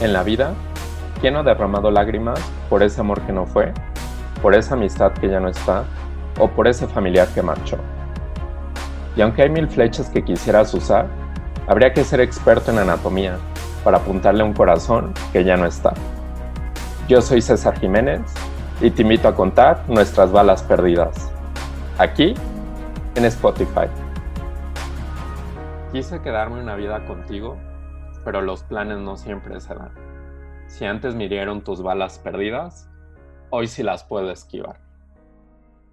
En la vida, ¿quién ha derramado lágrimas por ese amor que no fue, por esa amistad que ya no está o por ese familiar que marchó? Y aunque hay mil flechas que quisieras usar, habría que ser experto en anatomía para apuntarle a un corazón que ya no está. Yo soy César Jiménez y te invito a contar nuestras balas perdidas. Aquí, en Spotify. Quise quedarme una vida contigo pero los planes no siempre se dan. Si antes me dieron tus balas perdidas, hoy sí las puedo esquivar.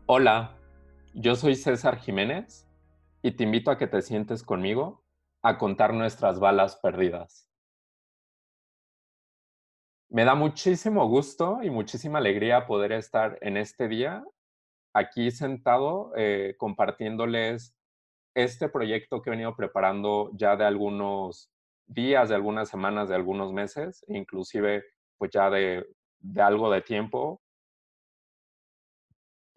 Hola, yo soy César Jiménez y te invito a que te sientes conmigo a contar nuestras balas perdidas. Me da muchísimo gusto y muchísima alegría poder estar en este día aquí sentado eh, compartiéndoles este proyecto que he venido preparando ya de algunos días, de algunas semanas, de algunos meses, inclusive pues ya de, algo de tiempo.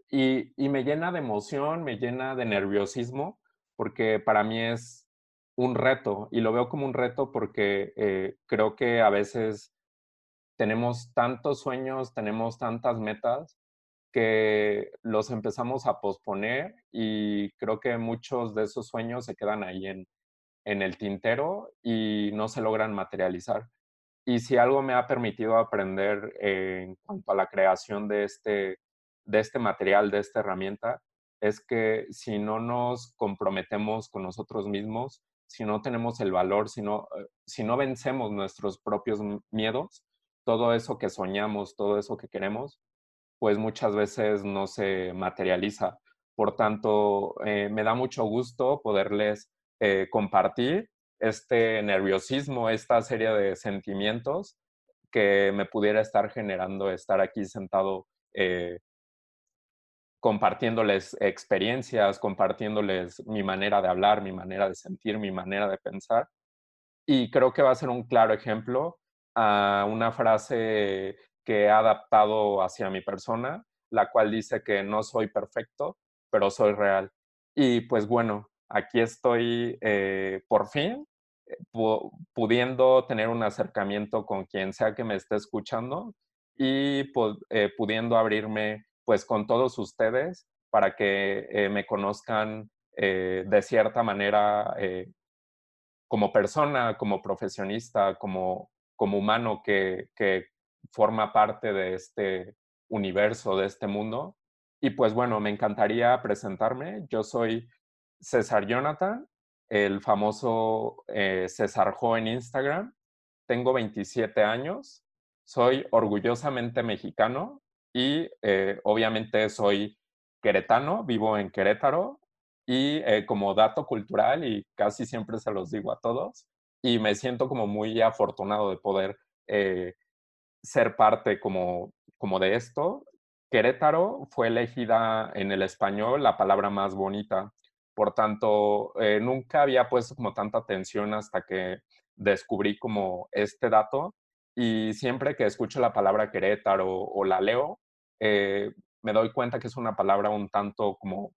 Y, me llena de emoción, me llena de nerviosismo, porque para mí es un reto y lo veo como un reto porque eh, creo que a veces tenemos tantos sueños, tenemos tantas metas que los empezamos a posponer y creo que muchos de esos sueños se quedan ahí en, en el tintero y no se logran materializar. Y si algo me ha permitido aprender en cuanto a la creación de este, de este material, de esta herramienta, es que si no nos comprometemos con nosotros mismos, si no tenemos el valor, si no, eh, si no vencemos nuestros propios miedos, todo eso que soñamos, todo eso que queremos, pues muchas veces no se materializa. Por tanto, eh, me da mucho gusto poderles eh, compartir este nerviosismo, esta serie de sentimientos que me pudiera estar generando estar aquí sentado eh, compartiéndoles experiencias, compartiéndoles mi manera de hablar, mi manera de sentir, mi manera de pensar. Y creo que va a ser un claro ejemplo a una frase que he adaptado hacia mi persona, la cual dice que no soy perfecto, pero soy real. Y pues bueno, aquí estoy eh, por fin eh, pudiendo tener un acercamiento con quien sea que me esté escuchando y eh, pudiendo abrirme pues con todos ustedes para que me conozcan de cierta manera como persona, como profesionista, como, como humano que, que forma parte de este universo, de este mundo. Y pues bueno, me encantaría presentarme. Yo soy César Jonathan, el famoso eh, César Jo en Instagram. Tengo 27 años, soy orgullosamente mexicano y eh, obviamente soy queretano, vivo en Querétaro y eh, como dato cultural y casi siempre se los digo a todos y me siento como muy afortunado de poder ser parte como, como de esto. Querétaro fue elegida en el español la palabra más bonita por tanto, eh, nunca había puesto como tanta atención hasta que descubrí como este dato y siempre que escucho la palabra Querétaro o, la leo, eh, me doy cuenta que es una palabra un tanto como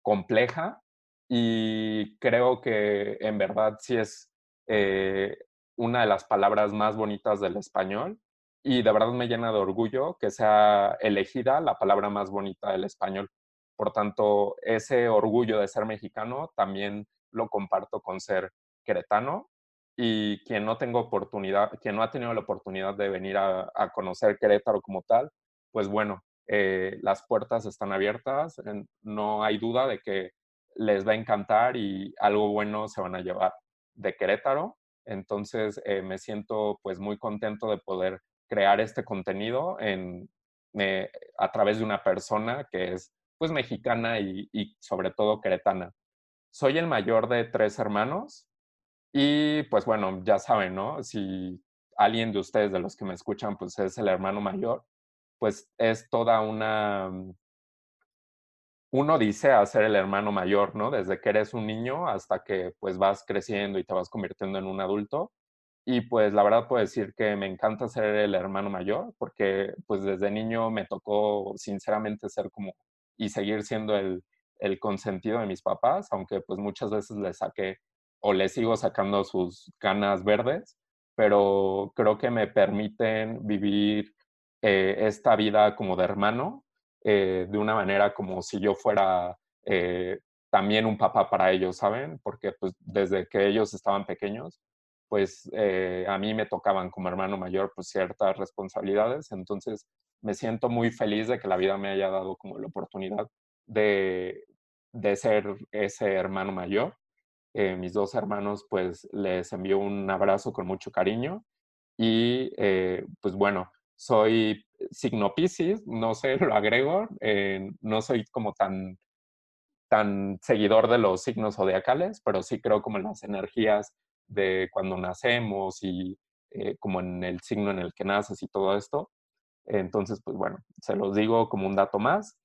compleja y creo que en verdad sí es eh, una de las palabras más bonitas del español y de verdad me llena de orgullo que sea elegida la palabra más bonita del español. Por tanto, ese orgullo de ser mexicano también lo comparto con ser queretano y quien no tengo oportunidad, quien no ha tenido la oportunidad de venir a, conocer Querétaro como tal, pues bueno, eh, las puertas están abiertas, no hay duda de que les va a encantar y algo bueno se van a llevar de Querétaro. Entonces eh, me siento pues muy contento de poder crear este contenido en, eh, a través de una persona que es pues mexicana y, sobre todo queretana. Soy el mayor de tres hermanos y pues bueno, ya saben, ¿no? Si alguien de ustedes, de los que me escuchan, pues es el hermano mayor, pues es toda una, uno dice a ser el hermano mayor, ¿no? Desde que eres un niño hasta que pues vas creciendo y te vas convirtiendo en un adulto. Y pues la verdad puedo decir que me encanta ser el hermano mayor porque pues desde niño me tocó sinceramente ser como y seguir siendo el, el consentido de mis papás, aunque pues muchas veces les saqué o les sigo sacando sus canas verdes, pero creo que me permiten vivir eh, esta vida como de hermano, eh, de una manera como si yo fuera eh, también un papá para ellos, ¿saben? Porque pues desde que ellos estaban pequeños, pues a mí me tocaban como hermano mayor pues ciertas responsabilidades, entonces me siento muy feliz de que la vida me haya dado como la oportunidad de, de ser ese hermano mayor. mis dos hermanos pues les envío un abrazo con mucho cariño y pues bueno, soy signo Pisces, no sé, lo agrego, eh, no soy como tan, tan seguidor de los signos zodiacales, pero sí creo como en las energías de cuando nacemos y eh, como en el signo en el que naces y todo esto. Entonces, pues bueno, se los digo como un dato más.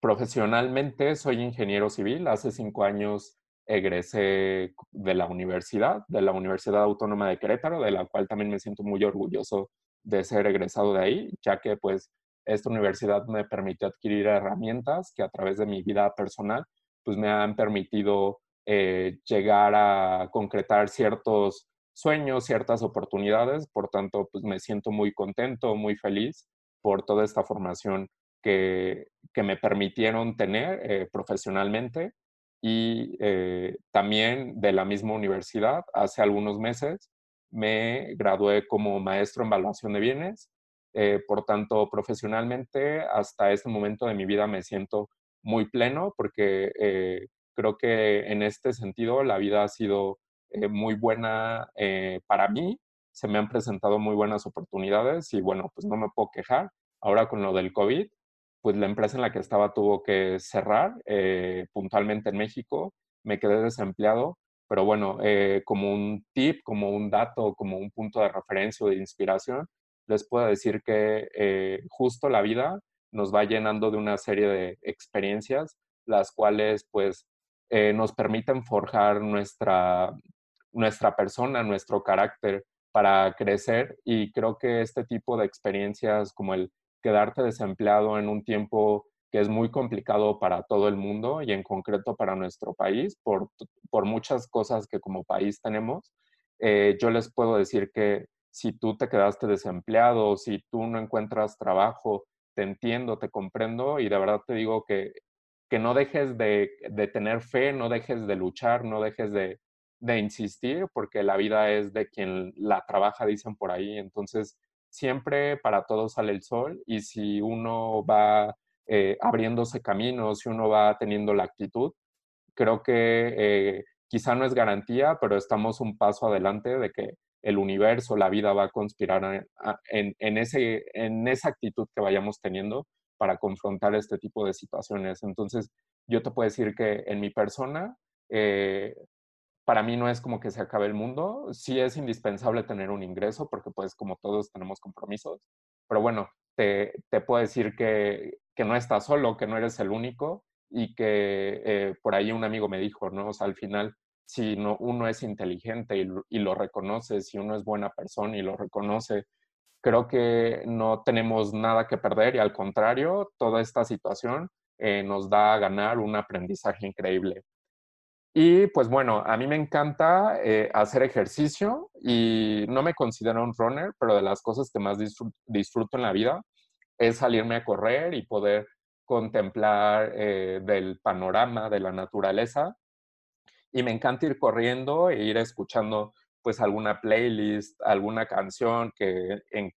Profesionalmente soy ingeniero civil. Hace cinco años egresé de la universidad, de la Universidad Autónoma de Querétaro, de la cual también me siento muy orgulloso de ser egresado de ahí, ya que pues esta universidad me permitió adquirir herramientas que a través de mi vida personal pues me han permitido eh, llegar a concretar ciertos sueños, ciertas oportunidades, por tanto pues me siento muy contento, muy feliz por toda esta formación que, que me permitieron tener eh, profesionalmente y eh, también de la misma universidad hace algunos meses me gradué como maestro en evaluación de bienes. Eh, por tanto, profesionalmente, hasta este momento de mi vida me siento muy pleno porque creo que en este sentido la vida ha sido eh, muy buena para mí. Se me han presentado muy buenas oportunidades y bueno, pues no me puedo quejar. Ahora con lo del COVID, pues la empresa en la que estaba tuvo que cerrar puntualmente en México. Me quedé desempleado pero bueno, eh, como un tip, como un dato, como un punto de referencia o de inspiración, les puedo decir que eh, justo la vida nos va llenando de una serie de experiencias, las cuales pues eh, nos permiten forjar nuestra, nuestra persona, nuestro carácter para crecer y creo que este tipo de experiencias como el quedarte desempleado en un tiempo que es muy complicado para todo el mundo y en concreto para nuestro país por, por muchas cosas que como país tenemos. Eh, yo les puedo decir que si tú te quedaste desempleado, si tú no encuentras trabajo, te entiendo, te comprendo y de verdad te digo que, que no dejes de, de tener fe, no dejes de luchar, no dejes de, de insistir, porque la vida es de quien la trabaja, dicen por ahí. Entonces, siempre para todos sale el sol y si uno va eh, abriéndose caminos, si uno va teniendo la actitud. Creo que eh, quizá no es garantía, pero estamos un paso adelante de que el universo, la vida va a conspirar en, en, ese, en esa actitud que vayamos teniendo para confrontar este tipo de situaciones. Entonces, yo te puedo decir que en mi persona, eh, para mí no es como que se acabe el mundo, sí es indispensable tener un ingreso porque pues como todos tenemos compromisos, pero bueno, te, te puedo decir que que no estás solo, que no eres el único y que eh, por ahí un amigo me dijo, ¿no? O al final, si no, uno es inteligente y, lo reconoce, si uno es buena persona y lo reconoce, creo que no tenemos nada que perder y al contrario, toda esta situación eh, nos da a ganar un aprendizaje increíble. Y pues bueno, a mí me encanta eh, hacer ejercicio y no me considero un runner, pero de las cosas que más disfruto en la vida es salirme a correr y poder contemplar eh, del panorama de la naturaleza. Y me encanta ir corriendo e ir escuchando pues alguna playlist, alguna canción que en,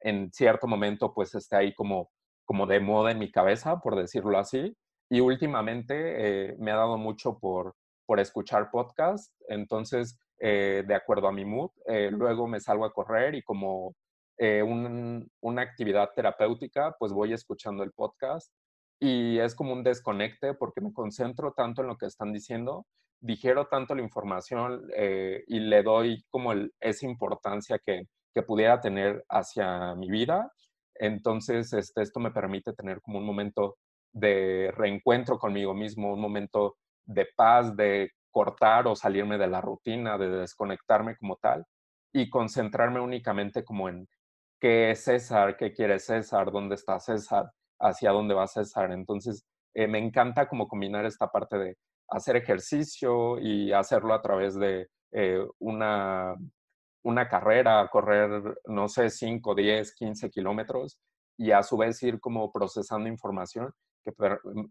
en cierto momento pues esté ahí como, como de moda en mi cabeza, por decirlo así. Y últimamente eh, me ha dado mucho por, por escuchar podcast, entonces eh, de acuerdo a mi mood, luego me salgo a correr y como eh, una actividad terapéutica, pues voy escuchando el podcast y es como un desconecte porque me concentro tanto en lo que están diciendo, digiero tanto la información eh, y le doy como esa importancia que, que, pudiera tener hacia mi vida. Entonces, este, esto me permite tener como un momento de reencuentro conmigo mismo, un momento de paz, de cortar o salirme de la rutina, de desconectarme como tal y concentrarme únicamente como en, qué es César, qué quiere César, dónde está César, hacia dónde va César. Entonces, eh, me encanta como combinar esta parte de hacer ejercicio y hacerlo a través de eh, una, una carrera, correr, no sé, 5, 10, 15 kilómetros y a su vez ir como procesando información que,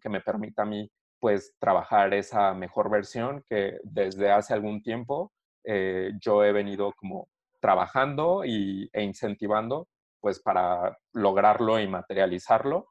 que me permita a mí pues trabajar esa mejor versión que desde hace algún tiempo eh, yo he venido como trabajando y, e incentivando pues para lograrlo y materializarlo.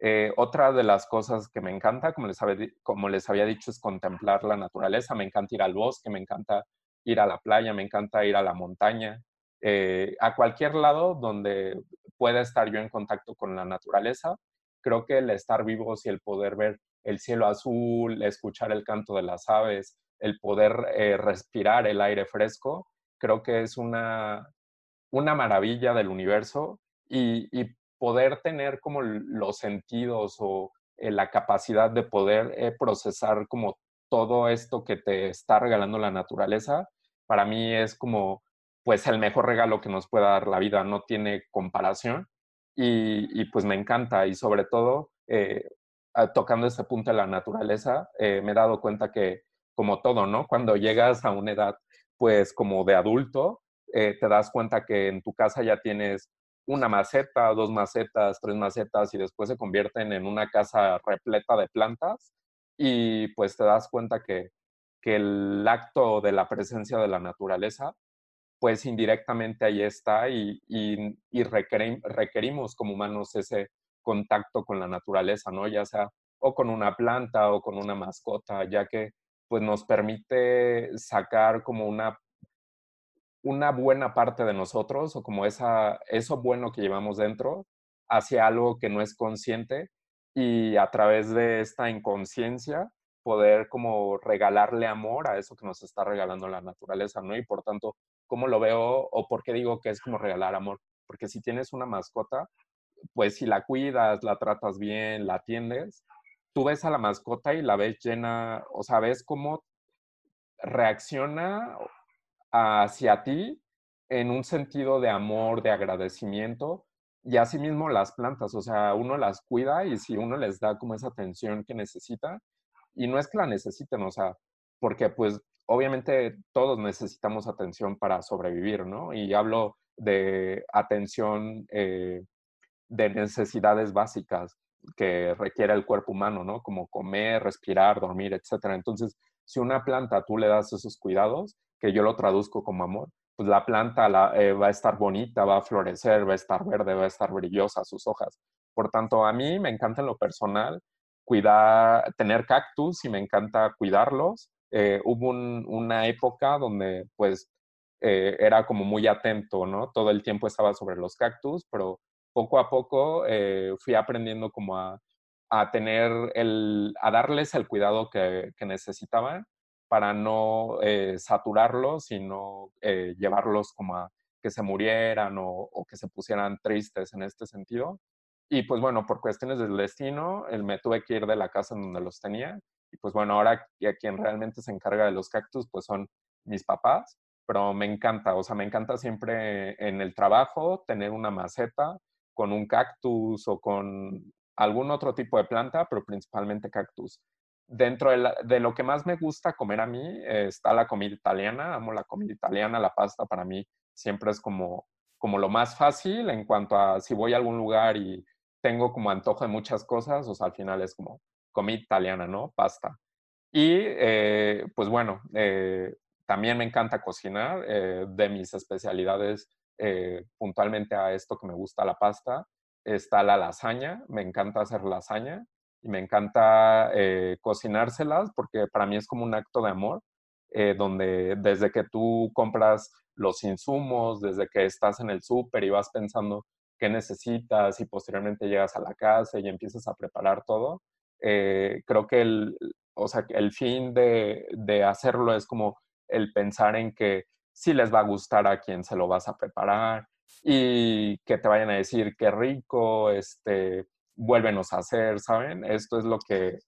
Eh, otra de las cosas que me encanta, como les, había, como les había dicho, es contemplar la naturaleza. Me encanta ir al bosque, me encanta ir a la playa, me encanta ir a la montaña, eh, a cualquier lado donde pueda estar yo en contacto con la naturaleza. Creo que el estar vivos y el poder ver el cielo azul, escuchar el canto de las aves, el poder eh, respirar el aire fresco, creo que es una, una maravilla del universo y, poder tener como los sentidos o eh, la capacidad de poder eh, procesar como todo esto que te está regalando la naturaleza, para mí es como pues el mejor regalo que nos pueda dar la vida, no tiene comparación y, pues me encanta y sobre todo tocando este punto de la naturaleza, me he dado cuenta que como todo, ¿no? Cuando llegas a una edad, pues como de adulto, eh, te das cuenta que en tu casa ya tienes una maceta, dos macetas, tres macetas y después se convierten en una casa repleta de plantas y pues te das cuenta que, que el acto de la presencia de la naturaleza, pues indirectamente ahí está y, y requerimos como humanos ese contacto con la naturaleza, ¿no? Ya sea o con una planta o con una mascota, ya que pues nos permite sacar como una, una buena parte de nosotros o como esa, eso bueno que llevamos dentro hacia algo que no es consciente y a través de esta inconsciencia poder como regalarle amor a eso que nos está regalando la naturaleza, ¿no? Y por tanto, ¿cómo lo veo o por qué digo que es como regalar amor? Porque si tienes una mascota, pues si la cuidas, la tratas bien, la atiendes, tú ves a la mascota y la ves llena, o sea, ves cómo reacciona hacia ti en un sentido de amor, de agradecimiento, y asimismo las plantas, o sea, uno las cuida y si uno les da como esa atención que necesita, y no es que la necesiten, o sea, porque pues obviamente todos necesitamos atención para sobrevivir, ¿no? Y hablo de atención eh, de necesidades básicas que requiere el cuerpo humano, ¿no? Como comer, respirar, dormir, etc. Entonces, si una planta tú le das esos cuidados, que yo lo traduzco como amor, pues la planta eh, va a estar bonita, va a florecer, va a estar verde, va a estar brillosa sus hojas. Por tanto, a mí me encanta en lo personal cuidar, tener cactus y me encanta cuidarlos. Eh, hubo una época donde pues eh, era como muy atento, ¿no? Todo el tiempo estaba sobre los cactus, pero poco a poco eh, fui aprendiendo como a, tener el, a darles el cuidado que, necesitaban para no eh, saturarlos, sino eh, llevarlos como a que se murieran o, que se pusieran tristes en este sentido. Y pues bueno, por cuestiones del destino, me tuve que ir de la casa en donde los tenía. Y pues bueno, ahora quien realmente se encarga de los cactus, pues son mis papás. Pero me encanta, o sea, me encanta siempre en el trabajo tener una maceta con un cactus o con algún otro tipo de planta, pero principalmente cactus. Dentro de, lo que más me gusta comer a mí eh, está la comida italiana. Amo la comida italiana, la pasta para mí siempre es como, como lo más fácil en cuanto a si voy a algún lugar y tengo como antojo de muchas cosas, o sea, al final es como comida italiana, ¿no? Pasta. Y eh, pues bueno, eh, también me encanta cocinar. de mis especialidades eh, puntualmente a esto que me gusta la pasta, está la lasaña, me encanta hacer lasaña y me encanta eh, cocinárselas porque para mí es como un acto de amor, eh, donde desde que tú compras los insumos, desde que estás en el súper y vas pensando qué necesitas y posteriormente llegas a la casa y empiezas a preparar todo, creo que el, o sea, el fin de, de hacerlo es como el pensar en que si les va a gustar a quien se lo vas a preparar y que te vayan a decir qué rico, este, vuélvenos a hacer, ¿saben? Esto es lo que,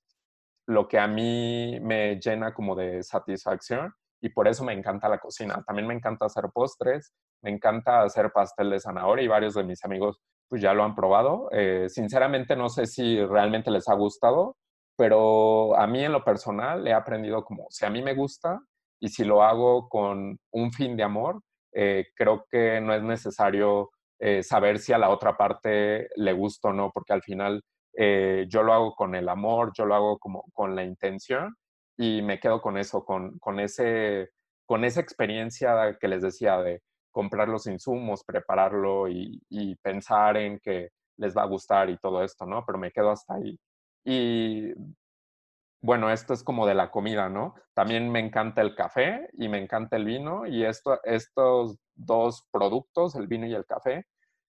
lo que a mí me llena como de satisfacción y por eso me encanta la cocina. También me encanta hacer postres, me encanta hacer pastel de zanahoria y varios de mis amigos pues ya lo han probado. Eh, sinceramente no sé si realmente les ha gustado, pero a mí en lo personal he aprendido como si a mí me gusta, y si lo hago con un fin de amor, eh, creo que no es necesario eh, saber si a la otra parte le gusta o no, porque al final eh, yo lo hago con el amor, yo lo hago como con la intención y me quedo con eso, con, con, ese, con esa experiencia que les decía de comprar los insumos, prepararlo y, y pensar en que les va a gustar y todo esto, ¿no? Pero me quedo hasta ahí. Y bueno, esto es como de la comida, ¿no? También me encanta el café y me encanta el vino y esto, estos dos productos, el vino y el café,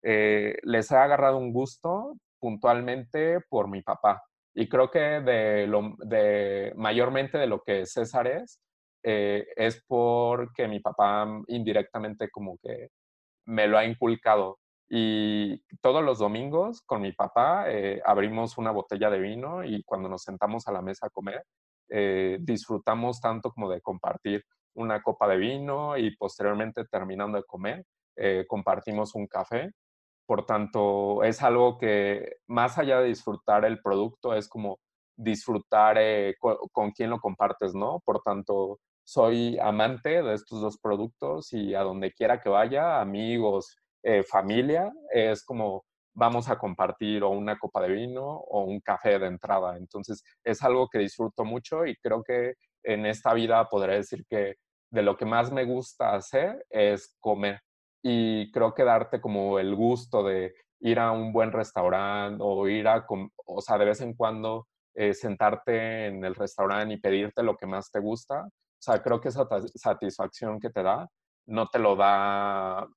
eh, les he agarrado un gusto puntualmente por mi papá. Y creo que de lo, de, mayormente de lo que César es, eh, es porque mi papá indirectamente como que me lo ha inculcado. Y todos los domingos con mi papá eh, abrimos una botella de vino y cuando nos sentamos a la mesa a comer, eh, disfrutamos tanto como de compartir una copa de vino y posteriormente terminando de comer, eh, compartimos un café. Por tanto, es algo que más allá de disfrutar el producto, es como disfrutar con, con quién lo compartes, ¿no? Por tanto, soy amante de estos dos productos y a donde quiera que vaya, amigos, eh, familia, es como vamos a compartir o una copa de vino o un café de entrada. Entonces es algo que disfruto mucho y creo que en esta vida podré decir que de lo que más me gusta hacer es comer. Y creo que darte como el gusto de ir a un buen restaurante o ir a, o sea, de vez en cuando eh, sentarte en el restaurante y pedirte lo que más te gusta. O sea, creo que esa satisfacción que te da no te lo da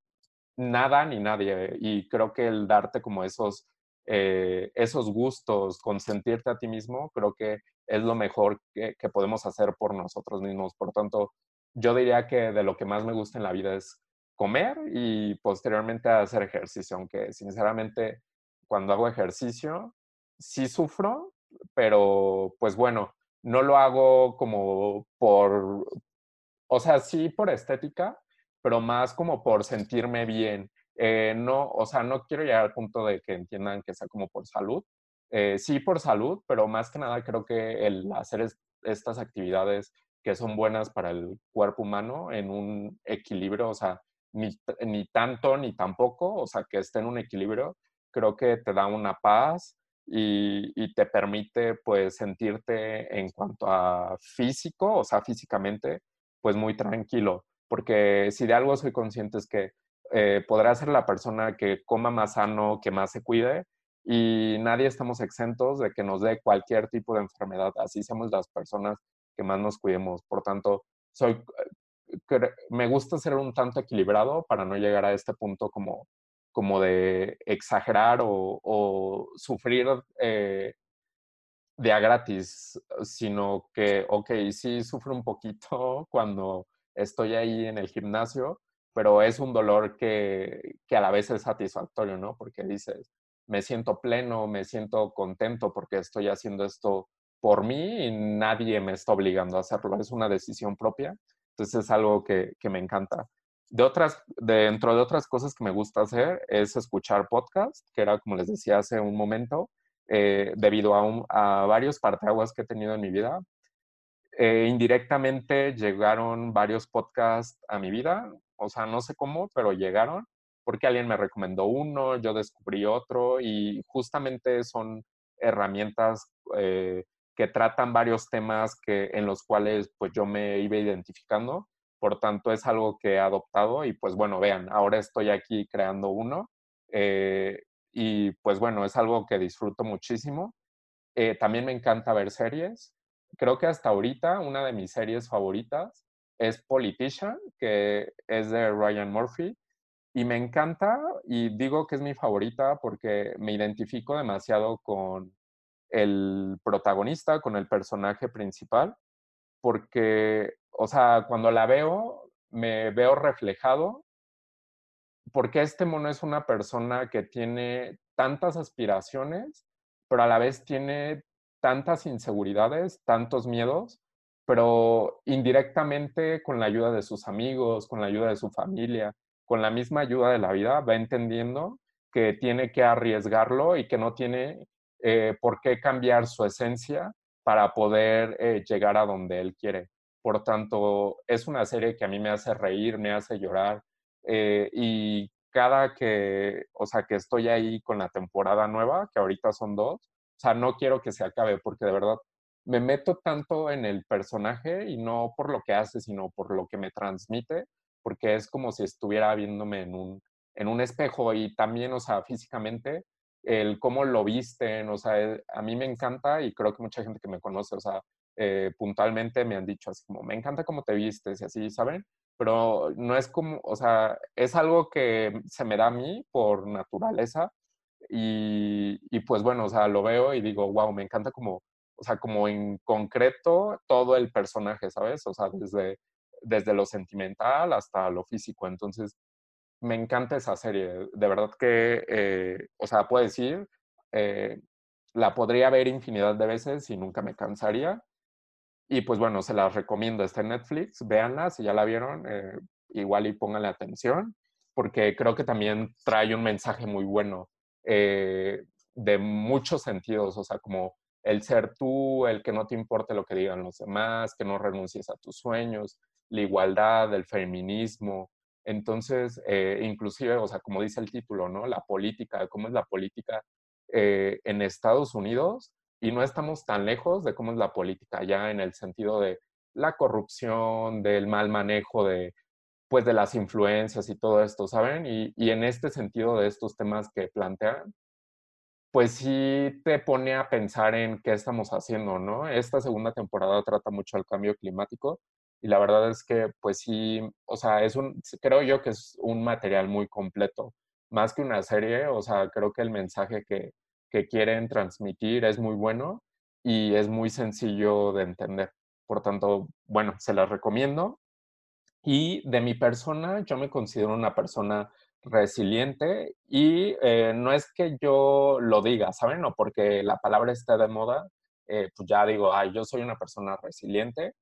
nada ni nadie. Y creo que el darte como esos, eh, esos gustos, consentirte a ti mismo, creo que es lo mejor que, podemos hacer por nosotros mismos. Por tanto, yo diría que de lo que más me gusta en la vida es comer y posteriormente hacer ejercicio, aunque sinceramente cuando hago ejercicio sí sufro, pero pues bueno, no lo hago como por, o sea, sí por estética, pero más como por sentirme bien. Eh, no, o sea, no quiero llegar al punto de que entiendan que sea como por salud. Eh, sí por salud, pero más que nada creo que el hacer estas actividades que son buenas para el cuerpo humano en un equilibrio, o sea, ni, ni tanto ni tampoco, o sea, que esté en un equilibrio, creo que te da una paz y, y, te permite pues sentirte en cuanto a físico, o sea, físicamente, pues muy tranquilo porque si de algo soy consciente es que eh, podrá ser la persona que coma más sano, que más se cuide, y nadie estamos exentos de que nos dé cualquier tipo de enfermedad, así somos las personas que más nos cuidemos. Por tanto, soy, eh, me gusta ser un tanto equilibrado para no llegar a este punto como, como de exagerar o, sufrir eh, de a gratis, sino que, ok, sí sufro un poquito cuando estoy ahí en el gimnasio, pero es un dolor que, que, a la vez es satisfactorio, ¿no? Porque dices, me siento pleno, me siento contento porque estoy haciendo esto por mí y nadie me está obligando a hacerlo, es una decisión propia, entonces es algo que, que me encanta. De otras, dentro de otras cosas que me gusta hacer es escuchar podcast, que era como les decía hace un momento, eh, debido a, a varios parteaguas que he tenido en mi vida, eh, indirectamente llegaron varios podcasts a mi vida, o sea, no sé cómo, pero llegaron porque alguien me recomendó uno, yo descubrí otro y justamente son herramientas eh, que tratan varios temas que, en los cuales pues yo me iba identificando. Por tanto, es algo que he adoptado y pues bueno, vean, ahora estoy aquí creando uno eh, y pues bueno, es algo que disfruto muchísimo. también me encanta ver series creo que hasta ahorita una de mis series favoritas es Politician, que es de Ryan Murphy. Y me encanta y digo que es mi favorita porque me identifico demasiado con el protagonista, con el personaje principal, porque, o sea, cuando la veo, me veo reflejado, porque este mono es una persona que tiene tantas aspiraciones, pero a la vez tiene tantas inseguridades, tantos miedos, pero indirectamente con la ayuda de sus amigos, con la ayuda de su familia, con la misma ayuda de la vida, va entendiendo que tiene que arriesgarlo y que no tiene eh, por qué cambiar su esencia para poder eh, llegar a donde él quiere. Por tanto, es una serie que a mí me hace reír, me hace llorar, eh, y cada que, o sea, que estoy ahí con la temporada nueva, que ahorita son dos, sea, no quiero que se acabe porque de verdad me meto tanto en el personaje y no por lo que hace, sino por lo que me transmite, porque es como si estuviera viéndome en un, en un espejo y también, o sea, físicamente, el cómo lo visten, o sea, eh, a mí me encanta y creo que mucha gente que me conoce, o sea, eh, puntualmente me han dicho así como, me encanta cómo te vistes y así, ¿saben? Pero no es como, o sea, es algo que se me da a mí por naturaleza y, y pues bueno, o sea, lo veo y digo, wow, me encanta como, o sea, como en concreto todo el personaje, ¿sabes? O sea, desde, desde lo sentimental hasta lo físico. Entonces, me encanta esa serie. De verdad que, eh, o sea, puedo decir, eh, la podría ver infinidad de veces y nunca me cansaría. Y pues bueno, se las recomiendo. Está en Netflix, véanla, si ya la vieron, eh, igual y pónganle atención, porque creo que también trae un mensaje muy bueno de muchos sentidos, o sea, como el ser tú, el que no te importe lo que digan los demás, que no renuncies a tus sueños, la igualdad, el feminismo, entonces, eh, inclusive, o sea, como dice el título, ¿no? La política, cómo es la política eh, en Estados Unidos y no estamos tan lejos de cómo es la política ya en el sentido de la corrupción, del mal manejo de, pues, de las influencias y todo esto, ¿saben? Y, y en este sentido de estos temas que plantean, pues sí te pone a pensar en qué estamos haciendo, ¿no? Esta segunda temporada trata mucho el cambio climático y la verdad es que, pues sí, o sea, es un, creo yo que es un material muy completo, más que una serie, o sea, creo que el mensaje que, que quieren transmitir es muy bueno y es muy sencillo de entender. Por tanto, bueno, se las recomiendo. Y de mi persona, yo me considero una persona resiliente y eh, no es que yo lo diga, ¿saben? O porque la palabra está de moda, eh, pues ya digo, ay, yo soy una persona resiliente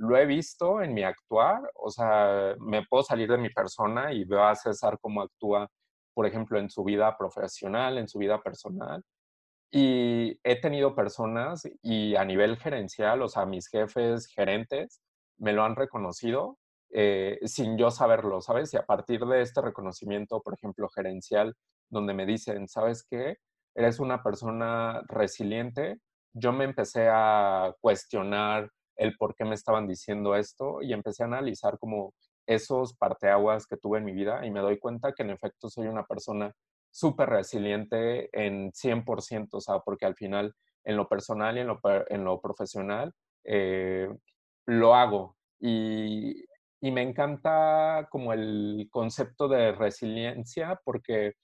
lo he visto en mi actuar, o sea, me puedo salir de mi persona y veo a César cómo actúa, por ejemplo, en su vida profesional, en su vida personal. Y he tenido personas y a nivel gerencial, o sea, mis jefes, gerentes, me lo han reconocido eh, sin yo saberlo, ¿sabes? Y a partir de este reconocimiento, por ejemplo, gerencial, donde me dicen, ¿sabes qué? Eres una persona resiliente, yo me empecé a cuestionar el por qué me estaban diciendo esto y empecé a analizar como esos parteaguas que tuve en mi vida y me doy cuenta que en efecto soy una persona súper resiliente en 100%, o sea, porque al final en lo personal y en lo, profesional eh, lo hago y, y me encanta como el concepto de resiliencia porque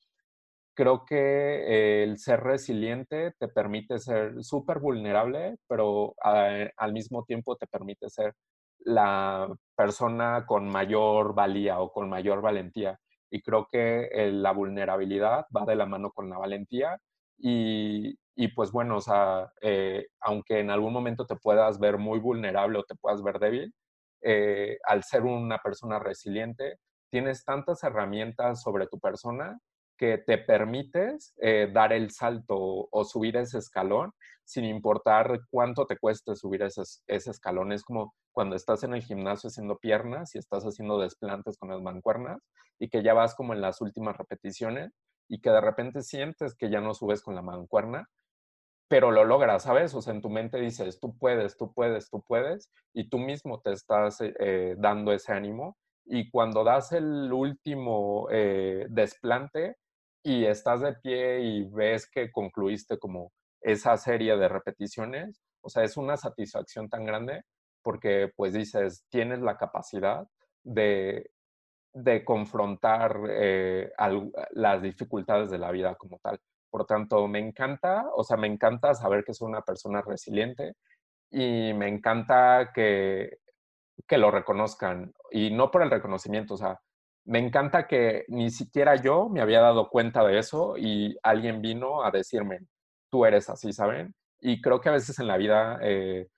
creo que el ser resiliente te permite ser súper vulnerable, pero al mismo tiempo te permite ser la persona con mayor valía o con mayor valentía. Y creo que la vulnerabilidad va de la mano con la valentía. Y, y pues bueno, o sea, eh, aunque en algún momento te puedas ver muy vulnerable o te puedas ver débil, eh, al ser una persona resiliente, tienes tantas herramientas sobre tu persona que te permites eh, dar el salto o, subir ese escalón sin importar cuánto te cueste subir ese, ese, escalón. Es como cuando estás en el gimnasio haciendo piernas y estás haciendo desplantes con las mancuernas y que ya vas como en las últimas repeticiones y que de repente sientes que ya no subes con la mancuerna, pero lo logras, ¿sabes? O sea, en tu mente dices, tú puedes, tú puedes, tú puedes, y tú mismo te estás eh, dando ese ánimo. Y cuando das el último eh, desplante, y estás de pie y ves que concluiste como esa serie de repeticiones, o sea, es una satisfacción tan grande porque pues dices, tienes la capacidad de, de confrontar eh, las dificultades de la vida como tal. Por tanto, me encanta, o sea, me encanta saber que soy una persona resiliente y me encanta que, que lo reconozcan y no por el reconocimiento, o sea, me encanta que ni siquiera yo me había dado cuenta de eso y alguien vino a decirme, tú eres así, ¿saben? Y creo que a veces en la vida, eh,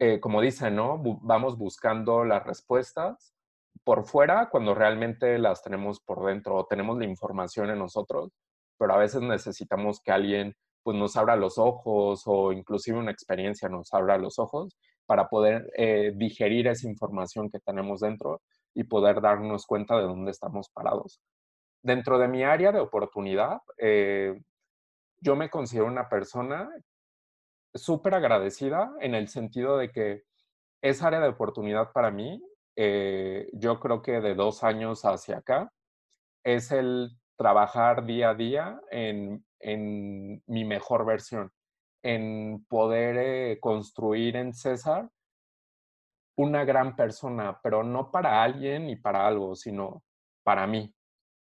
eh, como dicen, ¿no? vamos buscando las respuestas por fuera cuando realmente las tenemos por dentro tenemos la información en nosotros, pero a veces necesitamos que alguien pues nos abra los ojos o inclusive una experiencia nos abra los ojos para poder eh, digerir esa información que tenemos dentro y poder darnos cuenta de dónde estamos parados. Dentro de mi área de oportunidad, eh, yo me considero una persona súper agradecida en el sentido de que esa área de oportunidad para mí, eh, yo creo que de dos años hacia acá, es el trabajar día a día en, mi mejor versión, en poder eh, construir en César una gran persona, pero no para alguien ni para algo, sino para mí,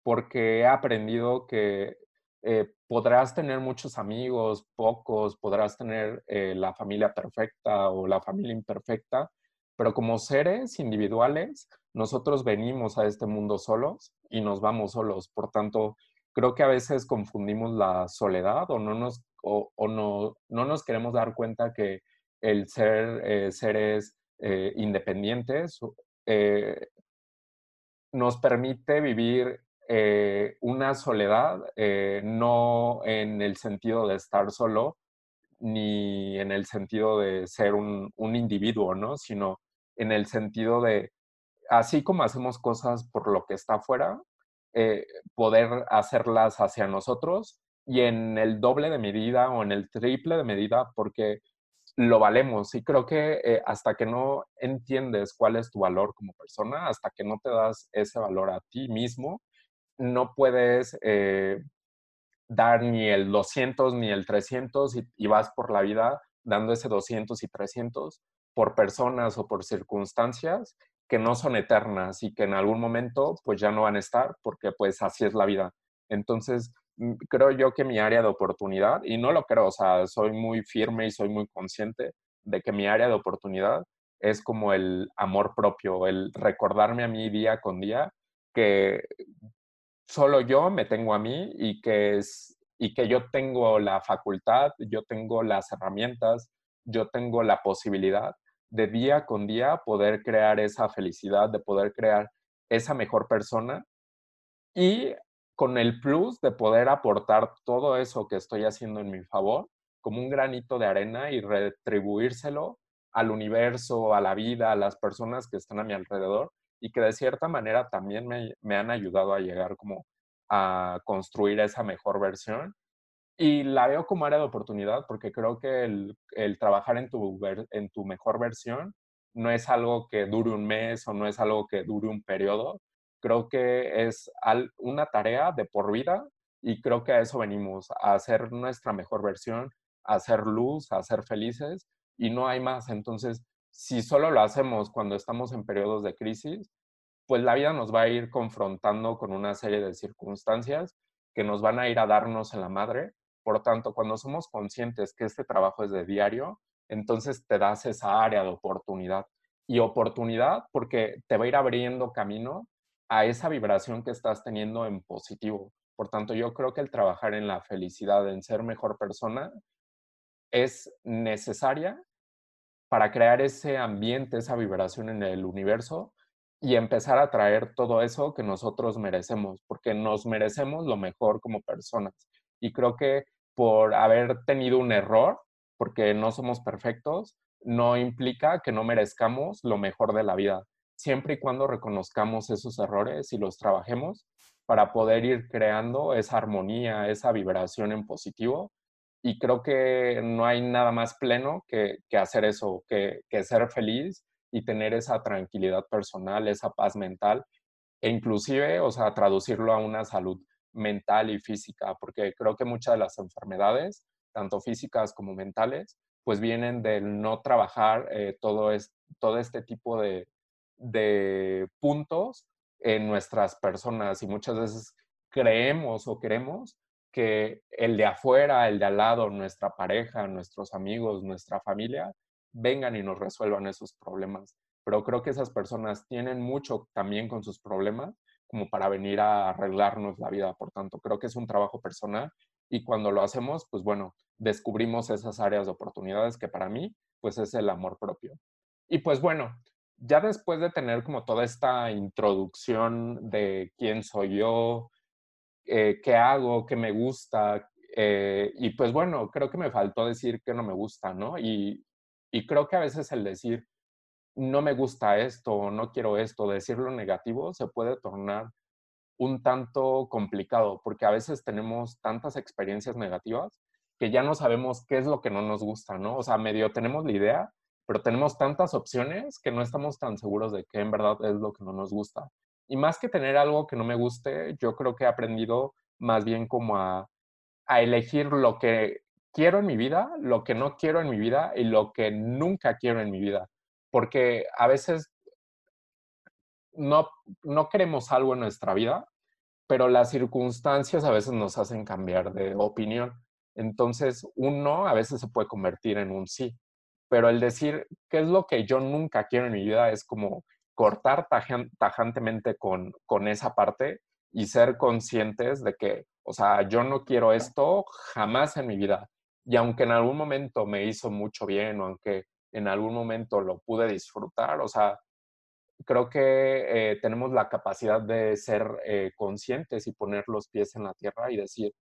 porque he aprendido que eh, podrás tener muchos amigos, pocos, podrás tener eh, la familia perfecta o la familia imperfecta, pero como seres individuales, nosotros venimos a este mundo solos y nos vamos solos. Por tanto, creo que a veces confundimos la soledad o no nos, o, no, no, nos queremos dar cuenta que el ser eh, seres independientes nos permite vivir eh, una soledad, eh, no en el sentido de estar solo, ni en el sentido de ser un, individuo, ¿no? Sino en el sentido de, así como hacemos cosas por lo que está afuera, eh, poder hacerlas hacia nosotros y en el doble de medida o en el triple de medida porque lo valemos. Y creo que hasta que no entiendes cuál es tu valor como persona, hasta que no te das ese valor a ti mismo, no puedes eh, dar ni el 200 ni el 300 y, vas por la vida dando ese 200 y 300 por personas o por circunstancias que no son eternas y que en algún momento pues ya no van a estar porque pues así es la vida. Entonces, mm, creo yo que mi área de oportunidad, y no lo creo, o sea, soy muy firme y soy muy consciente de que mi área de oportunidad es como el amor propio, el recordarme a mí día con día que solo yo me tengo a mí y que, es, y que yo tengo la facultad, yo tengo las herramientas, yo tengo la posibilidad de día con día poder crear esa felicidad, de poder crear esa mejor persona y con el plus de poder aportar todo eso que estoy haciendo en mi favor como un granito de arena y retribuírselo al universo, a la vida, a las personas que están a mi alrededor y que de cierta manera también me, han ayudado a llegar como a construir esa mejor versión. Y la veo como área de oportunidad porque creo que el, trabajar en tu, en tu mejor versión no es algo que dure un mes o no es algo que dure un periodo. Creo que es una tarea de por vida y creo que a eso venimos, a hacer nuestra mejor versión, a hacer luz, a ser felices y no hay más. Entonces, si solo lo hacemos cuando estamos en periodos de crisis, pues la vida nos va a ir confrontando con una serie de circunstancias que nos van a ir a darnos en la madre. Por tanto, cuando somos conscientes que este trabajo es de diario, entonces te das esa área de oportunidad. Y oportunidad porque te va a ir abriendo camino a esa vibración que estás teniendo en positivo. Por tanto, yo creo que el trabajar en la felicidad, en ser mejor persona, es necesaria para crear ese ambiente, esa vibración en el universo y empezar a traer todo eso que nosotros merecemos, porque nos merecemos lo mejor como personas. Y creo que por haber tenido un error, porque no somos perfectos, no implica que no merezcamos lo mejor de la vida, siempre y cuando reconozcamos esos errores y los trabajemos para poder ir creando esa armonía, esa vibración en positivo y creo que no hay nada más pleno que, hacer eso, que, ser feliz y tener esa tranquilidad personal, esa paz mental e inclusive, o sea, traducirlo a una salud mental y física, porque creo que muchas de las enfermedades, tanto físicas como mentales, pues vienen del no trabajar eh, todo, es, todo este tipo de, de puntos en nuestras personas y muchas veces creemos o queremos que el de afuera, el de al lado, nuestra pareja, nuestros amigos, nuestra familia, vengan y nos resuelvan esos problemas. Pero creo que esas personas tienen mucho también con sus problemas como para venir a arreglarnos la vida. Por tanto, creo que es un trabajo personal y cuando lo hacemos, pues bueno, descubrimos esas áreas de oportunidades que para mí, pues es el amor propio. Y pues bueno, ya después de tener como toda esta introducción de quién soy yo, eh, qué hago, qué me gusta. Eh, y pues bueno, creo que me faltó decir que no me gusta, ¿no? Y, y creo que a veces el decir no me gusta esto, no quiero esto, decirlo negativo se puede tornar un tanto complicado, porque a veces tenemos tantas experiencias negativas que ya no sabemos qué es lo que no nos gusta, ¿no? O sea, medio tenemos la idea, pero tenemos tantas opciones que no estamos tan seguros de qué en verdad es lo que no nos gusta. Y más que tener algo que no me guste, yo creo que he aprendido más bien como a, a elegir lo que quiero en mi vida, lo que no quiero en mi vida y lo que nunca quiero en mi vida. Porque a veces no, no queremos algo en nuestra vida, pero las circunstancias a veces nos hacen cambiar de opinión. Entonces, un no a veces se puede convertir en un sí. Pero el decir qué es lo que yo nunca quiero en mi vida es como cortar tajantemente con, con esa parte y ser conscientes de que, o sea, yo no quiero esto jamás en mi vida. Y aunque en algún momento me hizo mucho bien o aunque en algún momento lo pude disfrutar, o sea, creo que eh, tenemos la capacidad de ser eh, conscientes y poner los pies en la tierra y decir,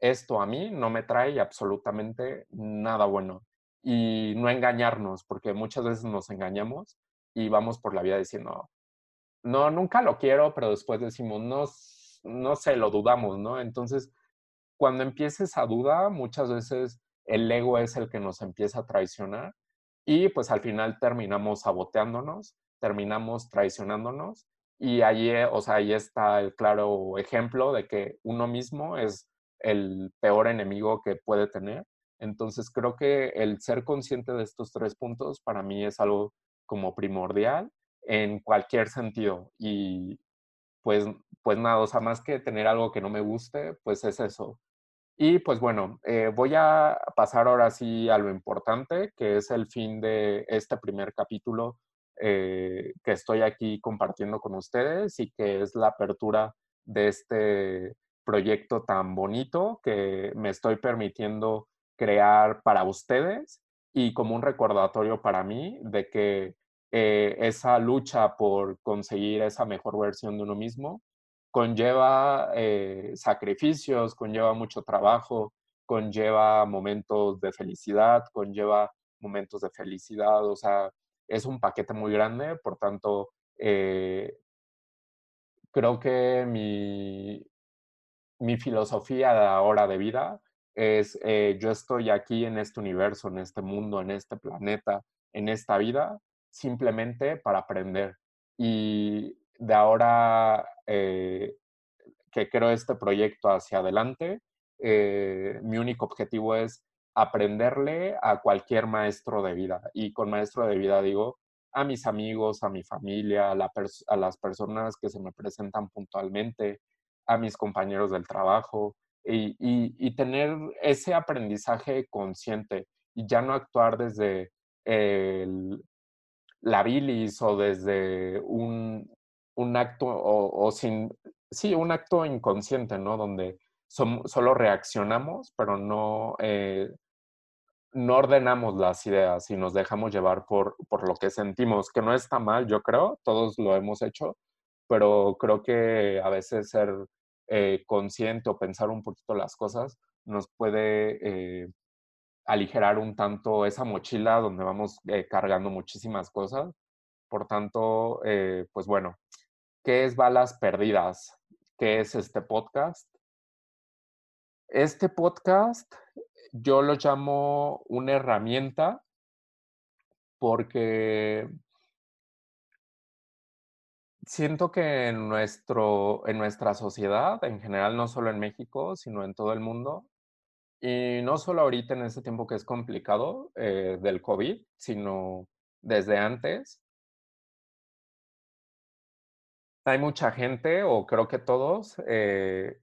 esto a mí no me trae absolutamente nada bueno. Y no engañarnos, porque muchas veces nos engañamos y vamos por la vida diciendo, no, nunca lo quiero, pero después decimos, no, no sé, lo dudamos, ¿no? Entonces, cuando empieces a duda, muchas veces el ego es el que nos empieza a traicionar y pues al final terminamos saboteándonos, terminamos traicionándonos y allí, o sea, ahí está el claro ejemplo de que uno mismo es el peor enemigo que puede tener. Entonces creo que el ser consciente de estos tres puntos para mí es algo como primordial en cualquier sentido. Y pues, pues nada, más que tener algo que no me guste, pues es eso. Y pues bueno, eh, voy a pasar ahora sí a lo importante, que es el fin de este primer capítulo eh, que estoy aquí compartiendo con ustedes y que es la apertura de este proyecto tan bonito que me estoy permitiendo crear para ustedes y como un recordatorio para mí de que eh, esa lucha por conseguir esa mejor versión de uno mismo conlleva eh, sacrificios, conlleva mucho trabajo, conlleva momentos de felicidad, conlleva momentos de felicidad, o sea, es un paquete muy grande, por tanto, eh, creo que mi, mi filosofía de ahora de vida es, eh, yo estoy aquí en este universo, en este mundo, en este planeta, en esta vida, simplemente para aprender. Y de ahora eh, que creo este proyecto hacia adelante, eh, mi único objetivo es aprenderle a cualquier maestro de vida. Y con maestro de vida digo a mis amigos, a mi familia, a, a las personas que se me presentan puntualmente, a mis compañeros del trabajo y, tener ese aprendizaje consciente y ya no actuar desde la bilis o desde un, acto o, sin, sí, un acto inconsciente, ¿no? Donde solo reaccionamos, pero no, eh, no ordenamos las ideas y nos dejamos llevar por, por lo que sentimos, que no está mal, yo creo, todos lo hemos hecho, pero creo que a veces ser eh, consciente o pensar un poquito las cosas nos puede eh, aligerar un tanto esa mochila donde vamos cargando muchísimas cosas. Por tanto, pues bueno, ¿qué es Balas Perdidas? ¿Qué es este podcast? Este podcast yo lo llamo una herramienta porque siento que en, nuestro, en nuestra sociedad, en general, no solo en México, sino en todo el mundo, y no solo ahorita en este tiempo que es complicado eh, del COVID, sino desde antes, hay mucha gente, o creo que todos, eh,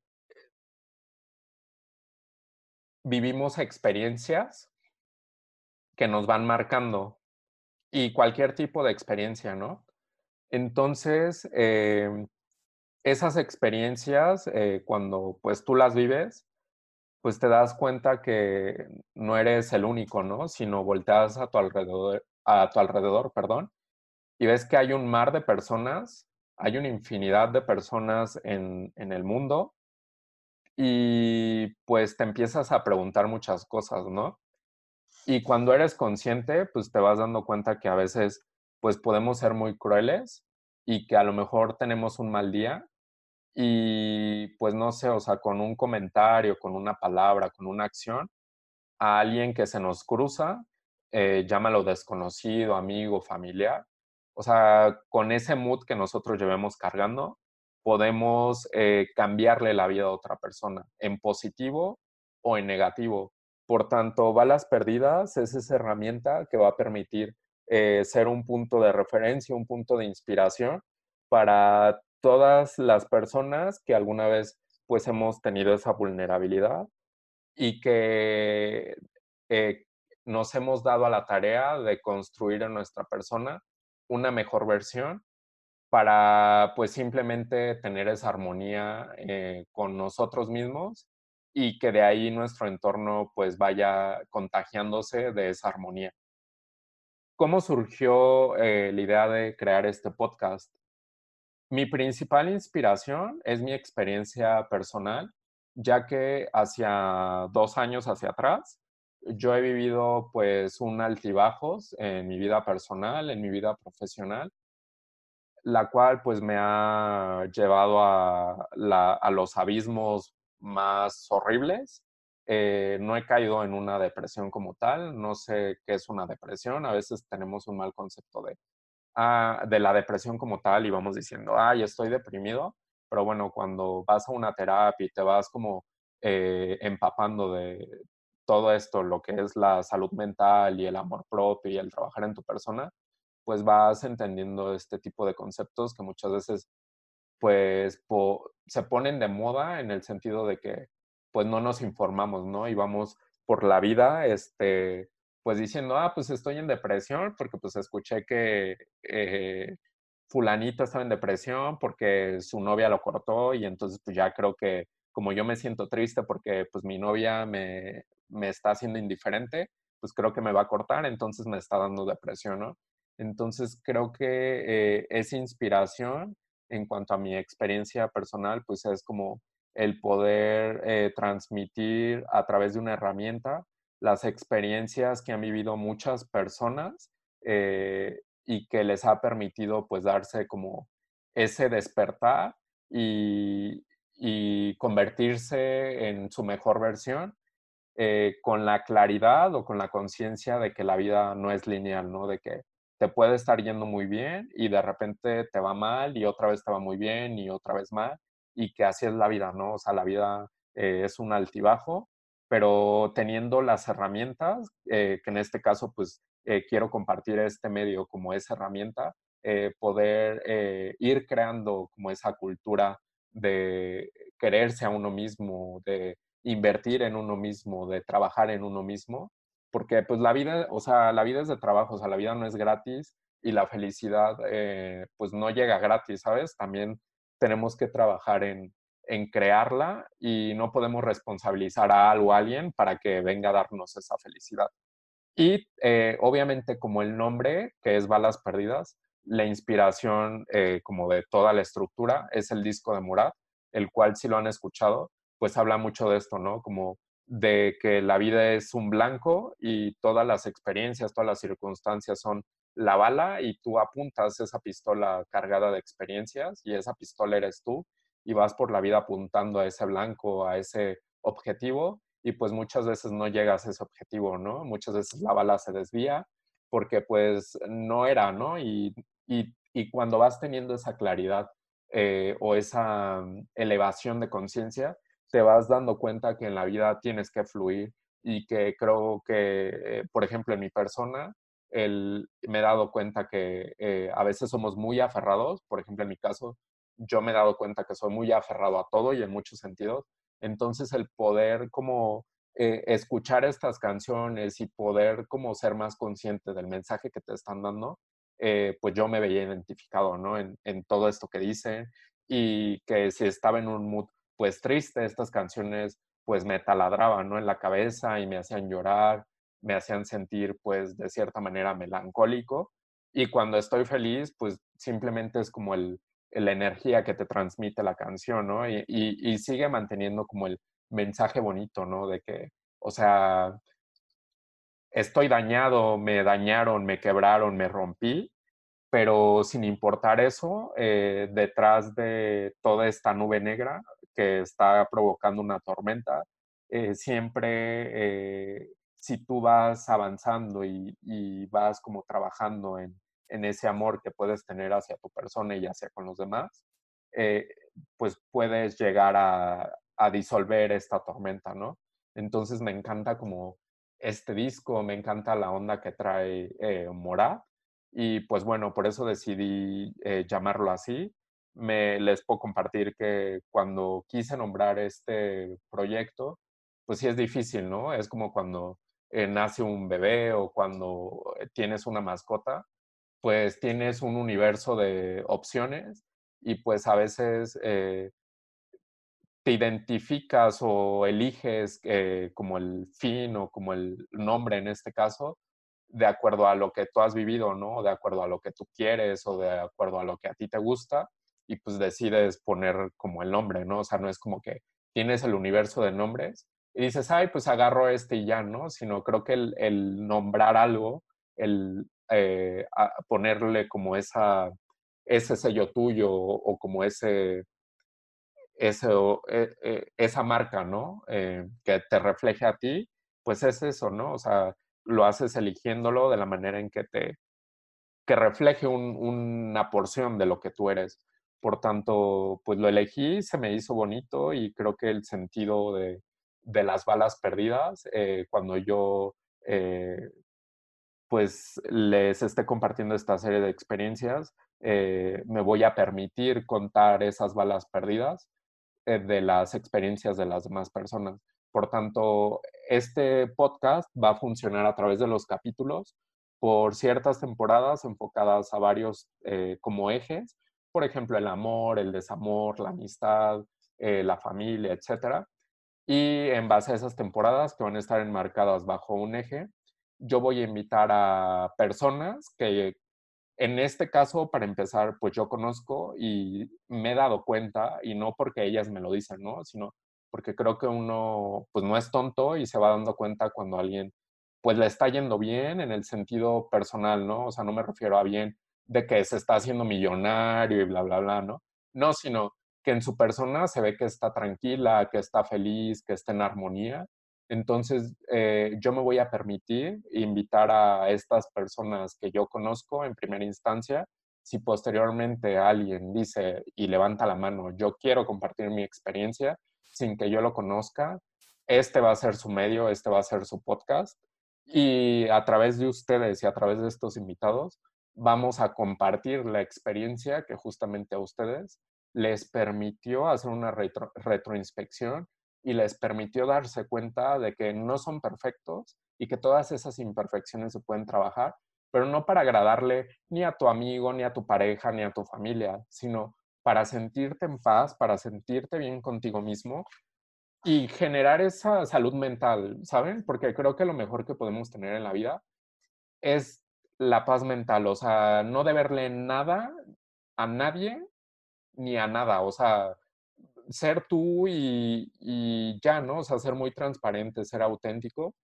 vivimos experiencias que nos van marcando y cualquier tipo de experiencia, ¿no? Entonces, em, esas experiencias, eh, cuando pues tú las vives, pues te das cuenta que no eres el único, ¿no? Sino volteas a tu alrededor, a tu alrededor, perdón, y ves que hay un mar de personas, hay una infinidad de personas en, en el mundo, y pues te empiezas a preguntar muchas cosas, ¿no? Y cuando eres consciente, pues te vas dando cuenta que a veces pues podemos ser muy crueles y que a lo mejor tenemos un mal día y pues no sé, o sea, con un comentario, con una palabra, con una acción, a alguien que se nos cruza, eh, llámalo desconocido, amigo, familiar, o sea, con ese mood que nosotros llevemos cargando, podemos eh, cambiarle la vida a otra persona, en positivo o en negativo. Por tanto, balas perdidas es esa herramienta que va a permitir eh, ser un punto de referencia, un punto de inspiración para todas las personas que alguna vez pues hemos tenido esa vulnerabilidad y que eh, nos hemos dado a la tarea de construir en nuestra persona una mejor versión para pues simplemente tener esa armonía eh, con nosotros mismos y que de ahí nuestro entorno pues vaya contagiándose de esa armonía. ¿Cómo surgió eh, la idea de crear este podcast? Mi principal inspiración es mi experiencia personal, ya que hacia dos años hacia atrás yo he vivido pues un altibajos en mi vida personal, en mi vida profesional, la cual pues me ha llevado a, los abismos más horribles. Eh, no he caído en una depresión como tal, no sé qué es una depresión, a veces tenemos un mal concepto de, ah, de la depresión como tal y vamos diciendo, ay, estoy deprimido, pero bueno, cuando vas a una terapia y te vas como eh, empapando de todo esto, lo que es la salud mental y el amor propio y el trabajar en tu persona, pues vas entendiendo este tipo de conceptos que muchas veces pues se ponen de moda en el sentido de que pues no nos informamos, ¿no? Y vamos por la vida, este, pues diciendo, ah, pues estoy en depresión porque pues escuché que eh, fulanito estaba en depresión porque su novia lo cortó y entonces pues ya creo que como yo me siento triste porque pues mi novia me, me está haciendo indiferente, pues creo que me va a cortar, entonces me está dando depresión, ¿no? Entonces creo que eh, esa inspiración en cuanto a mi experiencia personal, pues es como el poder eh, transmitir a través de una herramienta las experiencias que han vivido muchas personas eh, y que les ha permitido pues darse como ese despertar y, convertirse en su mejor versión eh, con la claridad o con la conciencia de que la vida no es lineal, ¿no? De que te puede estar yendo muy bien y de repente te va mal y otra vez te va muy bien y otra vez mal y que así es la vida, ¿no? O sea, la vida eh, es un altibajo, pero teniendo las herramientas, eh, que en este caso, pues quiero compartir este medio como esa herramienta, poder ir creando como esa cultura de quererse a uno mismo, de invertir en uno mismo, de trabajar en uno mismo, porque pues la vida, o sea, la vida es de trabajo, o sea, la vida no es gratis y la felicidad pues no llega gratis, ¿sabes? También tenemos que trabajar en, crearla y no podemos responsabilizar a algo a alguien para que venga a darnos esa felicidad. Y eh, obviamente como el nombre, que es Balas Perdidas, la inspiración eh, como de toda la estructura es el disco de Murat, el cual si lo han escuchado, pues habla mucho de esto, ¿no? Como de que la vida es un blanco y todas las experiencias, todas las circunstancias son la bala y tú apuntas esa pistola cargada de experiencias y esa pistola eres tú y vas por la vida apuntando a ese blanco, a ese objetivo y pues muchas veces no llegas a ese objetivo, ¿no? Muchas veces la bala se desvía porque pues no era, ¿no? Y, cuando vas teniendo esa claridad eh, o esa mm, elevación de conciencia, te vas dando cuenta que en la vida tienes que fluir y que creo que, eh, por ejemplo, en mi persona, el, me he dado cuenta que eh, a veces somos muy aferrados, por ejemplo, en mi caso, yo me he dado cuenta que soy muy aferrado a todo y en muchos sentidos. Entonces, el poder como eh, escuchar estas canciones y poder como ser más consciente del mensaje que te están dando, pues yo me veía identificado, ¿no? En, en, todo esto que dicen y que si estaba en un mood pues triste, estas canciones pues me taladraban, ¿no? En la cabeza y me hacían llorar me hacían sentir pues de cierta manera melancólico y cuando estoy feliz pues simplemente es como el, la energía que te transmite la canción, ¿no? Y, y, sigue manteniendo como el mensaje bonito, ¿no? De que, o sea, estoy dañado, me dañaron, me quebraron, me rompí, pero sin importar eso, eh, detrás de toda esta nube negra que está provocando una tormenta, eh, siempre si tú vas avanzando y, vas como trabajando en, ese amor que puedes tener hacia tu persona y hacia con los demás, pues puedes llegar a, a disolver esta tormenta, ¿no? Entonces me encanta como este disco, me encanta la onda que trae eh, y pues bueno, por eso decidí eh, llamarlo así. Me, les puedo compartir que cuando quise nombrar este proyecto, pues sí es difícil, ¿no? Es como cuando eh, nace un bebé o cuando tienes una mascota, pues tienes un universo de opciones y pues a veces te identificas o eliges eh, como el fin o como el nombre en este caso, de acuerdo a lo que tú has vivido, ¿no? De acuerdo a lo que tú quieres o de acuerdo a lo que a ti te gusta y pues decides poner como el nombre, ¿no? O sea, no es como que tienes el universo de nombres y dices, ay, pues agarro este y ya, ¿no? Sino creo que el, nombrar algo, el eh, ponerle como esa, ese sello tuyo o como ese eso, e, e, esa marca, ¿no? Eh, que te refleje a ti, pues es eso, ¿no? O sea, lo haces eligiéndolo de la manera en que te, que refleje una porción de lo que tú eres. Por tanto, pues lo elegí, se me hizo bonito y creo que el sentido de, de las balas perdidas, eh, cuando yo eh, pues les esté compartiendo esta serie de experiencias, me voy a permitir contar esas balas perdidas eh, de las experiencias de las demás personas. Por tanto, este podcast va a funcionar a través de los capítulos por ciertas temporadas enfocadas a varios eh, como ejes, por ejemplo, el amor, el desamor, la amistad, eh, la familia, etc. Y en base a esas temporadas que van a estar enmarcadas bajo un eje, yo voy a invitar a personas que en este caso, para empezar, pues yo conozco y me he dado cuenta, y no porque ellas me lo dicen, ¿no? Sino porque creo que uno, pues no es tonto y se va dando cuenta cuando alguien, pues le está yendo bien en el sentido personal, ¿no? O sea, no me refiero a bien de que se está haciendo millonario y bla, bla, bla, ¿no? No, sino que en su persona se ve que está tranquila, que está feliz, que está en armonía entonces, eh, yo me voy a permitir invitar a estas personas que yo conozco en primera instancia. Si posteriormente alguien dice y levanta la mano, yo quiero compartir mi experiencia sin que yo lo conozca, este va a ser su medio, este va a ser su podcast. Y a través de ustedes y a través de estos invitados, vamos a compartir la experiencia que justamente a ustedes les permitió hacer una retroinspección y les permitió darse cuenta de que no son perfectos y que todas esas imperfecciones se pueden trabajar, pero no para agradarle ni a tu amigo, ni a tu pareja, ni a tu familia, sino para sentirte en paz, para sentirte bien contigo mismo y generar esa salud mental, ¿saben? Porque creo que lo mejor que podemos tener en la vida es la paz mental, o sea, no deberle nada a nadie ni a nada, o sea, ser tú y, ya, ¿no? O sea, ser muy transparente, ser auténtico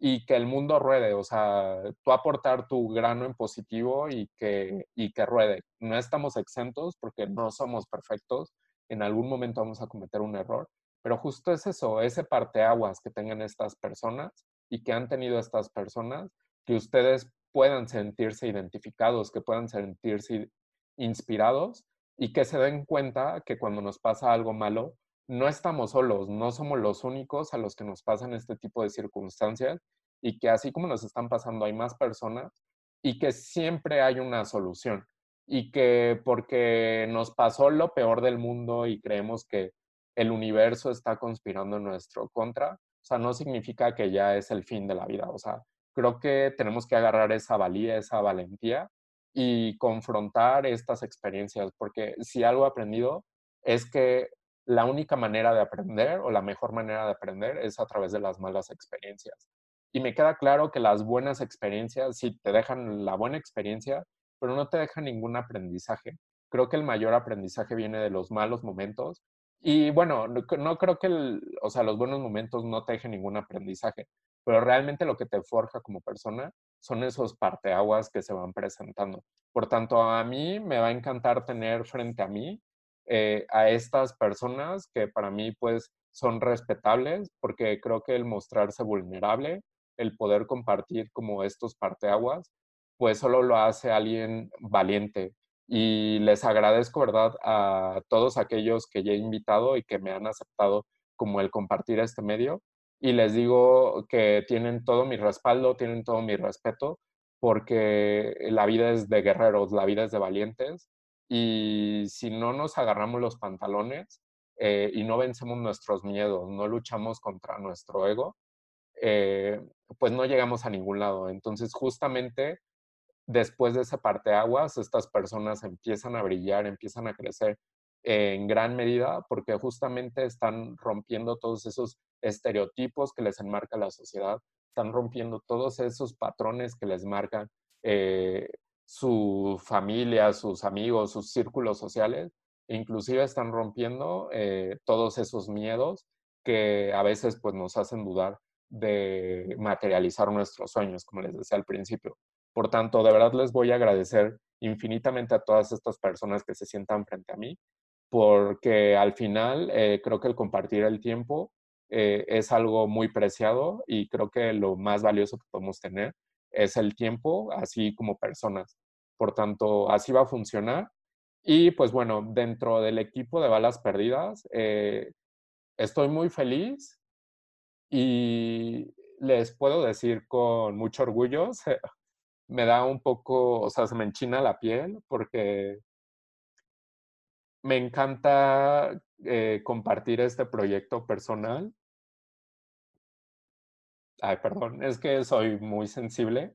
y que el mundo ruede, o sea, tú aportar tu grano en positivo y que, y que ruede. No estamos exentos porque no somos perfectos, en algún momento vamos a cometer un error, pero justo es eso, ese parteaguas que tengan estas personas y que han tenido estas personas, que ustedes puedan sentirse identificados, que puedan sentirse inspirados y que se den cuenta que cuando nos pasa algo malo, no estamos solos, no somos los únicos a los que nos pasan este tipo de circunstancias y que así como nos están pasando hay más personas y que siempre hay una solución. Y que porque nos pasó lo peor del mundo y creemos que el universo está conspirando en nuestro contra, o sea, no significa que ya es el fin de la vida, o sea, creo que tenemos que agarrar esa valía, esa valentía y confrontar estas experiencias, porque si algo he aprendido es que la única manera de aprender o la mejor manera de aprender es a través de las malas experiencias. Y me queda claro que las buenas experiencias sí te dejan la buena experiencia, pero no te dejan ningún aprendizaje. Creo que el mayor aprendizaje viene de los malos momentos. Y bueno, no, creo que o sea, los buenos momentos no te dejen ningún aprendizaje, pero realmente lo que te forja como persona son esos parteaguas que se van presentando. Por tanto, a mí me va a encantar tener frente a mí eh, a estas personas que para mí pues son respetables, porque creo que el mostrarse vulnerable, el poder compartir como estos parteaguas, pues solo lo hace alguien valiente. Y les agradezco, ¿verdad?, a todos aquellos que ya he invitado y que me han aceptado como el compartir este medio. Y les digo que tienen todo mi respaldo, tienen todo mi respeto, porque la vida es de guerreros, la vida es de valientes. Y si no nos agarramos los pantalones eh, y no vencemos nuestros miedos, no luchamos contra nuestro ego, eh, pues no llegamos a ningún lado. Entonces, justamente después de ese parteaguas, estas personas empiezan a brillar, empiezan a crecer en gran medida porque justamente están rompiendo todos esos estereotipos que les enmarca la sociedad, están rompiendo todos esos patrones que les marcan eh, su familia, sus amigos, sus círculos sociales, e inclusive están rompiendo eh, todos esos miedos que a veces pues, nos hacen dudar de materializar nuestros sueños, como les decía al principio. Por tanto, de verdad les voy a agradecer infinitamente a todas estas personas que se sientan frente a mí, porque al final eh, creo que el compartir el tiempo eh, es algo muy preciado y creo que lo más valioso que podemos tener es el tiempo, así como personas. Por tanto, así va a funcionar. Y pues bueno, dentro del equipo de balas perdidas, eh, estoy muy feliz y les puedo decir con mucho orgullo, me da un poco, o sea, se me enchina la piel porque me encanta eh, compartir este proyecto personal. Ay, perdón, es que soy muy sensible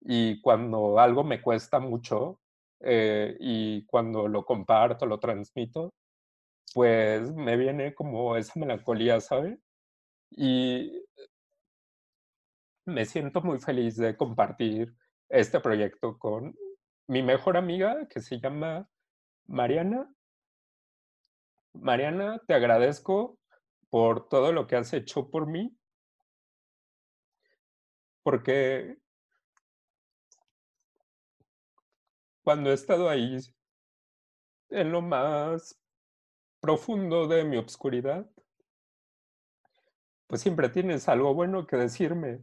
y cuando algo me cuesta mucho eh, y cuando lo comparto, lo transmito, pues me viene como esa melancolía, ¿sabe? Y me siento muy feliz de compartir este proyecto con mi mejor amiga que se llama Mariana. Mariana, te agradezco por todo lo que has hecho por mí, porque cuando he estado ahí en lo más profundo de mi obscuridad, pues siempre tienes algo bueno que decirme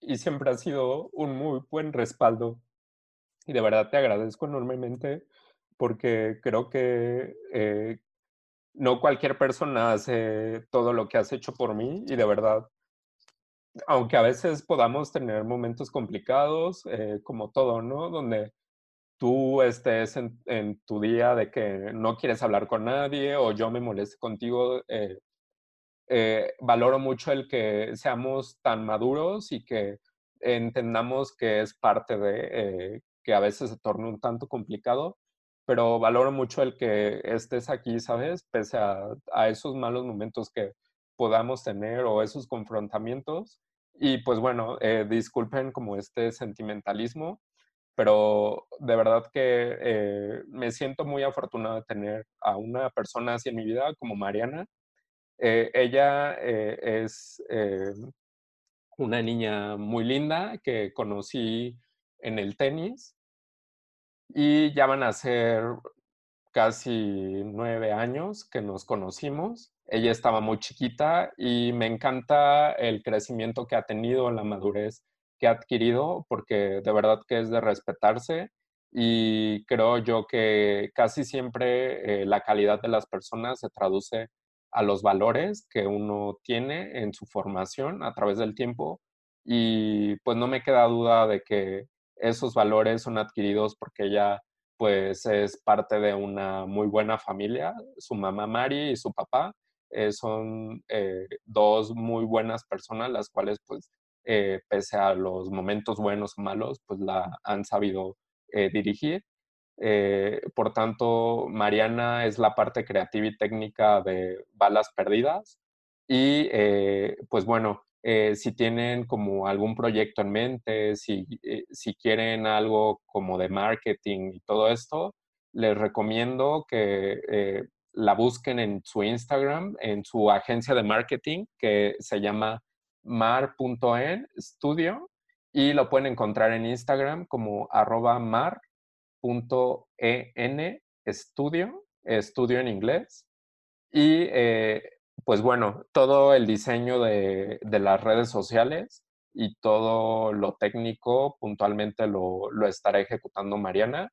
y siempre ha sido un muy buen respaldo. Y de verdad te agradezco enormemente porque creo que eh, no cualquier persona hace todo lo que has hecho por mí y de verdad, aunque a veces podamos tener momentos complicados, eh, como todo, ¿no? Donde tú estés en, tu día de que no quieres hablar con nadie o yo me moleste contigo, eh, eh, valoro mucho el que seamos tan maduros y que entendamos que es parte de que a veces se torne un tanto complicado, pero valoro mucho el que estés aquí, ¿sabes? Pese a, esos malos momentos que podamos tener o esos confrontamientos. Y pues bueno, eh, disculpen como este sentimentalismo, pero de verdad que me siento muy afortunado de tener a una persona así en mi vida como Mariana, eh, ella eh, es eh, una niña muy linda que conocí en el tenis y ya van a ser casi nueve años que nos conocimos. Ella estaba muy chiquita y me encanta el crecimiento que ha tenido, la madurez que ha adquirido, porque de verdad que es de respetarse y creo yo que casi siempre la calidad de las personas se traduce a los valores que uno tiene en su formación a través del tiempo y pues no me queda duda de que esos valores son adquiridos porque ella pues es parte de una muy buena familia, su mamá Mari y su papá eh, son eh, dos muy buenas personas las cuales pues eh, pese a los momentos buenos o malos pues la han sabido dirigir eh, por tanto, Mariana es la parte creativa y técnica de Balas Perdidas. Y eh, pues bueno, eh, si tienen como algún proyecto en mente, si, si quieren algo como de marketing y todo esto, les recomiendo que la busquen en su Instagram, en su agencia de marketing que se llama mar.en estudio y lo pueden encontrar en Instagram como arroba mar.en estudio, estudio en inglés. Y eh, pues bueno, todo el diseño de, las redes sociales y todo lo técnico puntualmente lo, lo estará ejecutando Mariana.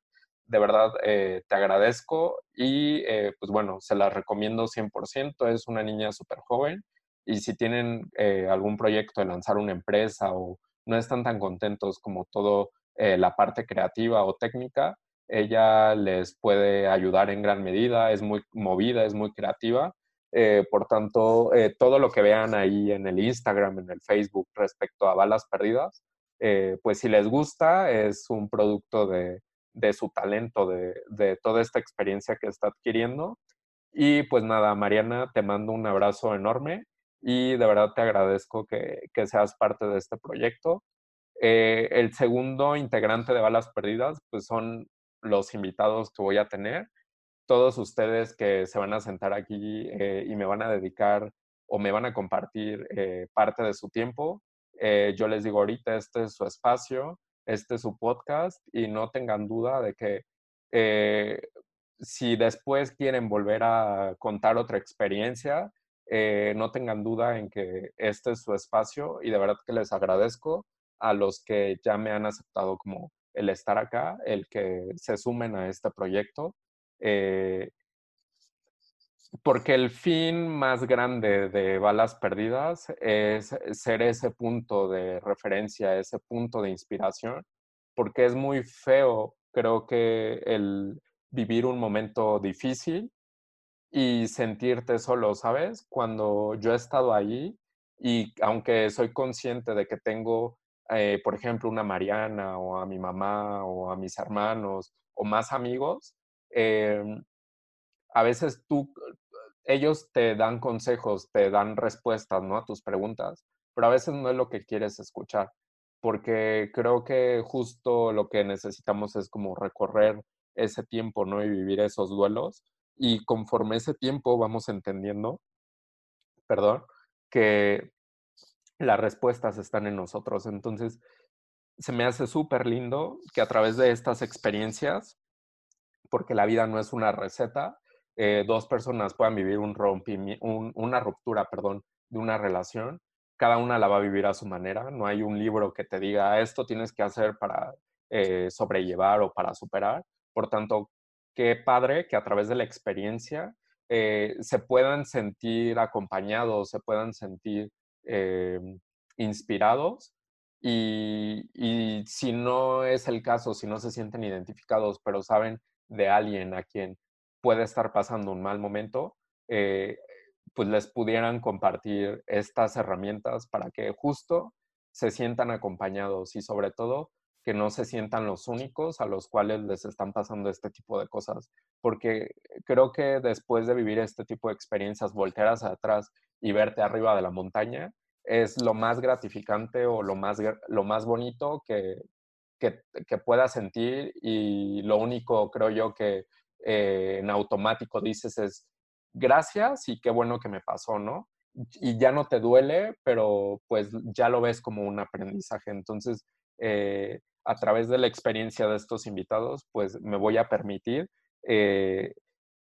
De verdad, eh, te agradezco y eh, pues bueno, se la recomiendo 100%. Es una niña súper joven y si tienen algún proyecto de lanzar una empresa o no están tan contentos como todo la parte creativa o técnica, ella les puede ayudar en gran medida, es muy movida, es muy creativa. Eh, por tanto, eh, todo lo que vean ahí en el Instagram, en el Facebook respecto a balas perdidas, eh, pues si les gusta, es un producto de, su talento, de, toda esta experiencia que está adquiriendo. Y pues nada, Mariana, te mando un abrazo enorme y de verdad te agradezco que, que seas parte de este proyecto. el segundo integrante de Balas Perdidas, pues son los invitados que voy a tener, todos ustedes que se van a sentar aquí eh, y me van a dedicar o me van a compartir eh, parte de su tiempo. Eh, yo les digo ahorita, este es su espacio, este es su podcast y no tengan duda de que si después quieren volver a contar otra experiencia, no tengan duda en que este es su espacio y de verdad que les agradezco a los que ya me han aceptado como el estar acá, el que se sumen a este proyecto. Eh, porque el fin más grande de Balas Perdidas es ser ese punto de referencia, ese punto de inspiración, porque es muy feo, creo que el vivir un momento difícil y sentirte solo, ¿sabes? Cuando yo he estado allí y aunque soy consciente de que tengo eh, por ejemplo, una Mariana o a mi mamá o a mis hermanos o más amigos, em, a veces tú, ellos te dan consejos, te dan respuestas, ¿no? A tus preguntas, pero a veces no es lo que quieres escuchar, porque creo que justo lo que necesitamos es como recorrer ese tiempo, ¿no? Y vivir esos duelos. Y conforme ese tiempo vamos entendiendo, perdón, que las respuestas están en nosotros. Entonces, se me hace súper lindo que a través de estas experiencias, porque la vida no es una receta, eh, dos personas puedan vivir un una ruptura, perdón, de una relación. Cada una la va a vivir a su manera. No hay un libro que te diga esto tienes que hacer para eh, sobrellevar o para superar. Por tanto, qué padre que a través de la experiencia eh, se puedan sentir acompañados, se puedan sentir Em, inspirados y, si no es el caso, si no se sienten identificados, pero saben de alguien a quien puede estar pasando un mal momento, eh, pues les pudieran compartir estas herramientas para que justo se sientan acompañados y sobre todo que no se sientan los únicos a los cuales les están pasando este tipo de cosas. Porque creo que después de vivir este tipo de experiencias, volteras atrás y verte arriba de la montaña es lo más gratificante o lo más, lo más bonito que, que, puedas sentir y lo único creo yo que eh, en automático dices es gracias y qué bueno que me pasó, ¿no? Y ya no te duele, pero pues ya lo ves como un aprendizaje. Entonces, eh, a través de la experiencia de estos invitados, pues me voy a permitir eh,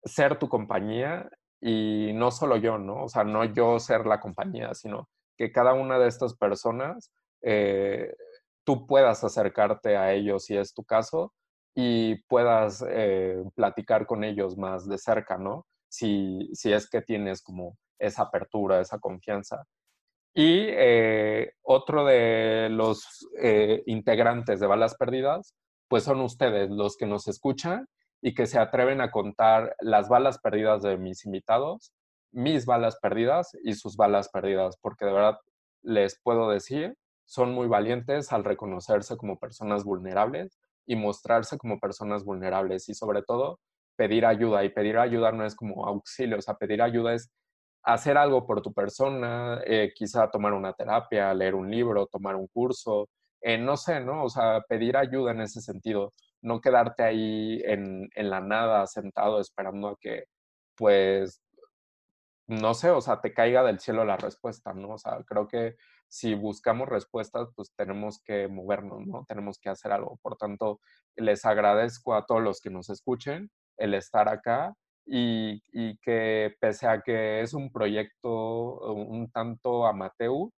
ser tu compañía y no solo yo, ¿no? O sea, no yo ser la compañía, sino que cada una de estas personas tú puedas acercarte a ellos si es tu caso y puedas eh, platicar con ellos más de cerca, ¿no? Si, si, es que tienes como esa apertura, esa confianza. Y eh, otro de los integrantes de Balas Perdidas, pues son ustedes los que nos escuchan y que se atreven a contar las balas perdidas de mis invitados, mis balas perdidas y sus balas perdidas, porque de verdad les puedo decir, son muy valientes al reconocerse como personas vulnerables y mostrarse como personas vulnerables y sobre todo pedir ayuda. Y pedir ayuda no es como auxilio, o sea, pedir ayuda es hacer algo por tu persona, eh, quizá tomar una terapia, leer un libro, tomar un curso, eh, no sé, ¿no? O sea, pedir ayuda en ese sentido no quedarte ahí en, la nada sentado esperando a que pues no sé, o sea, te caiga del cielo la respuesta, ¿no? O sea, creo que si buscamos respuestas, pues tenemos que movernos, ¿no? Tenemos que hacer algo. Por tanto, les agradezco a todos los que nos escuchen el estar acá y, y que pese a que es un proyecto un tanto amateur,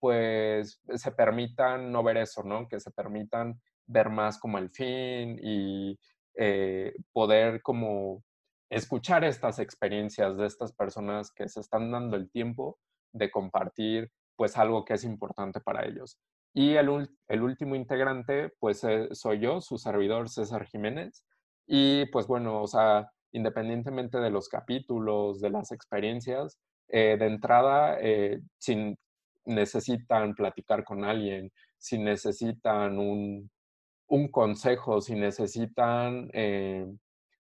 pues se permitan no ver eso, ¿no? Que se permitan ver más como el fin y eh, poder como escuchar estas experiencias de estas personas que se están dando el tiempo de compartir pues algo que es importante para ellos. Y el, el último integrante pues eh, soy yo, su servidor César Jiménez. Y pues bueno, o sea, independientemente de los capítulos, de las experiencias, eh, de entrada, eh, si necesitan platicar con alguien, si necesitan un, un consejo, si necesitan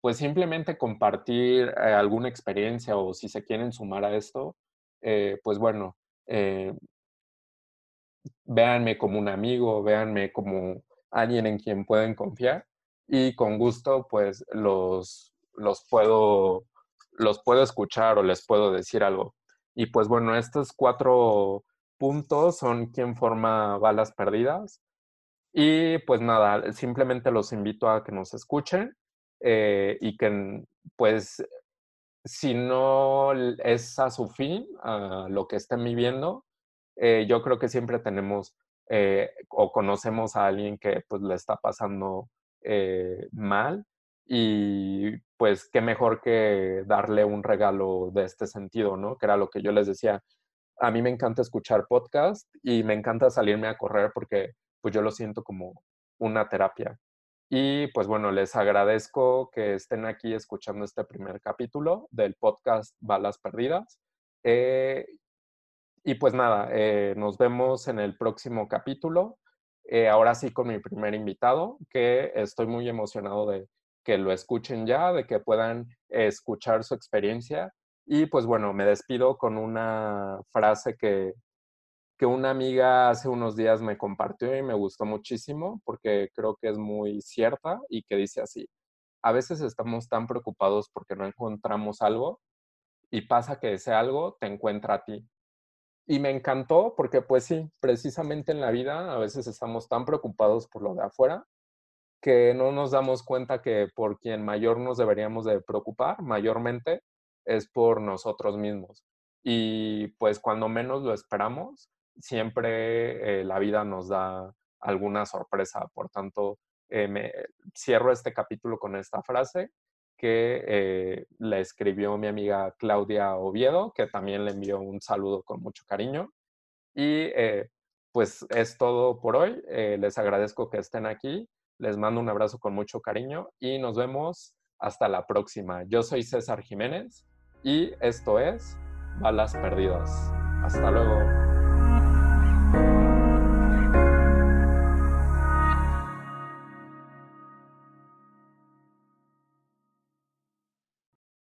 pues simplemente compartir alguna experiencia o si se quieren sumar a esto, pues bueno, eh, véanme como un amigo, véanme como alguien en quien pueden confiar y con gusto pues los, los, puedo, los puedo escuchar o les puedo decir algo. Y pues bueno, estos cuatro puntos son quien forma balas perdidas. Y pues nada, simplemente los invito a que nos escuchen eh, y que pues si no es a su fin, a lo que estén viviendo, eh, yo creo que siempre tenemos eh, o conocemos a alguien que pues le está pasando mal y pues qué mejor que darle un regalo de este sentido, ¿no? Que era lo que yo les decía. A mí me encanta escuchar podcast y me encanta salirme a correr porque pues yo lo siento como una terapia. Y pues bueno, les agradezco que estén aquí escuchando este primer capítulo del podcast Balas Perdidas. Eh, y pues nada, eh, nos vemos en el próximo capítulo. Eh, ahora sí con mi primer invitado, que estoy muy emocionado de que lo escuchen ya, de que puedan escuchar su experiencia. Y pues bueno, me despido con una frase que que una amiga hace unos días me compartió y me gustó muchísimo porque creo que es muy cierta y que dice así, a veces estamos tan preocupados porque no encontramos algo y pasa que ese algo te encuentra a ti. Y me encantó porque pues sí, precisamente en la vida a veces estamos tan preocupados por lo de afuera que no nos damos cuenta que por quien mayor nos deberíamos de preocupar mayormente es por nosotros mismos. Y pues cuando menos lo esperamos, siempre eh, la vida nos da alguna sorpresa. Por tanto, eh, me cierro este capítulo con esta frase que eh, le escribió mi amiga Claudia Oviedo, que también le envió un saludo con mucho cariño. Y pues es todo por hoy. les agradezco que estén aquí. Les mando un abrazo con mucho cariño y nos vemos hasta la próxima. Yo soy César Jiménez y esto es Balas Perdidas. Hasta luego.